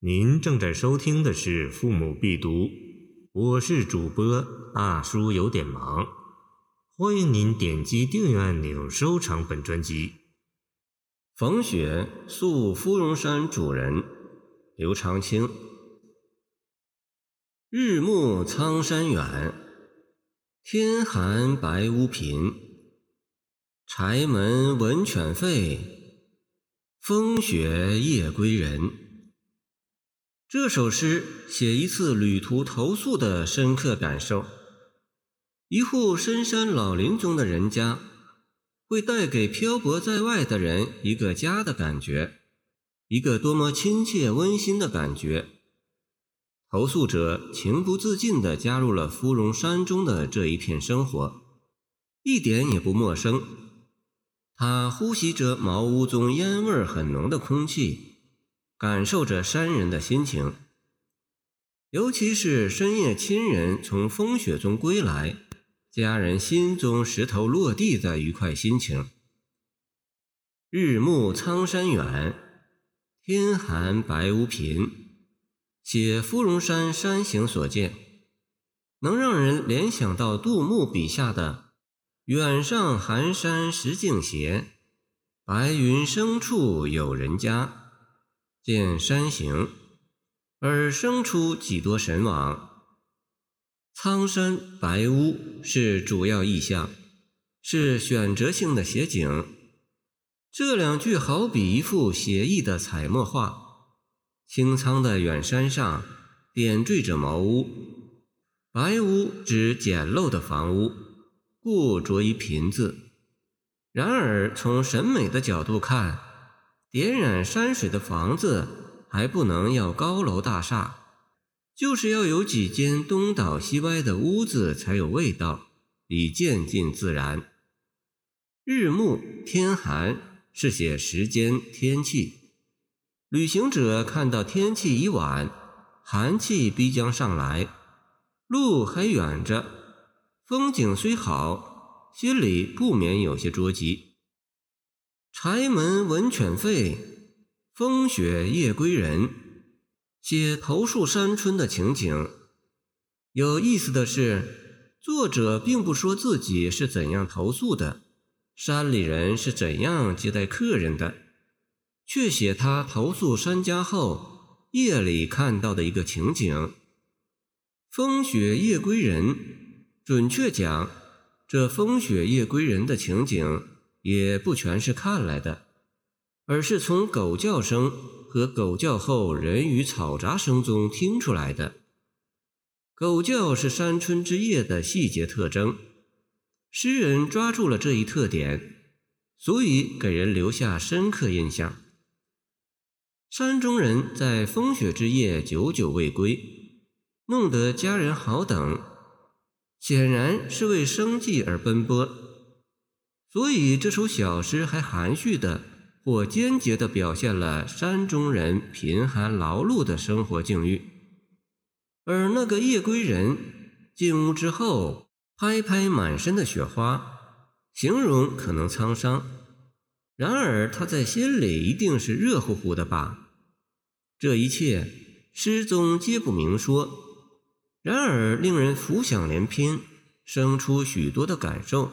您正在收听的是《父母必读》，我是主播大叔，有点忙。欢迎您点击订阅按钮，收藏本专辑。冯雪宿芙蓉山主人刘长卿。日暮苍山远，天寒白屋贫。柴门闻犬吠，风雪夜归人。这首诗写一次旅途投宿的深刻感受。一户深山老林中的人家，会带给漂泊在外的人一个家的感觉，一个多么亲切温馨的感觉。投宿者情不自禁地加入了芙蓉山中的这一片生活，一点也不陌生。他呼吸着茅屋中烟味很浓的空气。感受着山人的心情，尤其是深夜亲人从风雪中归来，家人心中石头落地的愉快心情。日暮苍山远，天寒白屋贫。写芙蓉山山形所见，能让人联想到杜牧笔下的“远上寒山石径斜，白云深处有人家”。见山形，而生出几多神往。苍山白屋是主要意象，是选择性的写景。这两句好比一幅写意的彩墨画。清苍的远山上点缀着茅屋，白屋指简陋的房屋，故着一贫字。然而从审美的角度看，点染山水的房子还不能要高楼大厦，就是要有几间东倒西歪的屋子才有味道，以渐进自然。日暮天寒是写时间天气，旅行者看到天气已晚，寒气逼将上来，路还远着，风景虽好，心里不免有些着急。柴门闻犬吠，风雪夜归人。写投宿山村的情景。有意思的是，作者并不说自己是怎样投宿的，山里人是怎样接待客人的，却写他投宿山家后夜里看到的一个情景。风雪夜归人，准确讲，这风雪夜归人的情景。也不全是看来的，而是从狗叫声和狗叫后人语嘈杂声中听出来的。狗叫是山村之夜的细节特征，诗人抓住了这一特点，所以给人留下深刻印象。山中人在风雪之夜久久未归，弄得家人好等，显然是为生计而奔波。所以这首小诗还含蓄的或间接的表现了山中人贫寒劳碌的生活境遇，而那个夜归人进屋之后拍拍满身的雪花，形容可能沧桑，然而他在心里一定是热乎乎的吧？这一切诗中皆不明说，然而令人浮想联翩，生出许多的感受。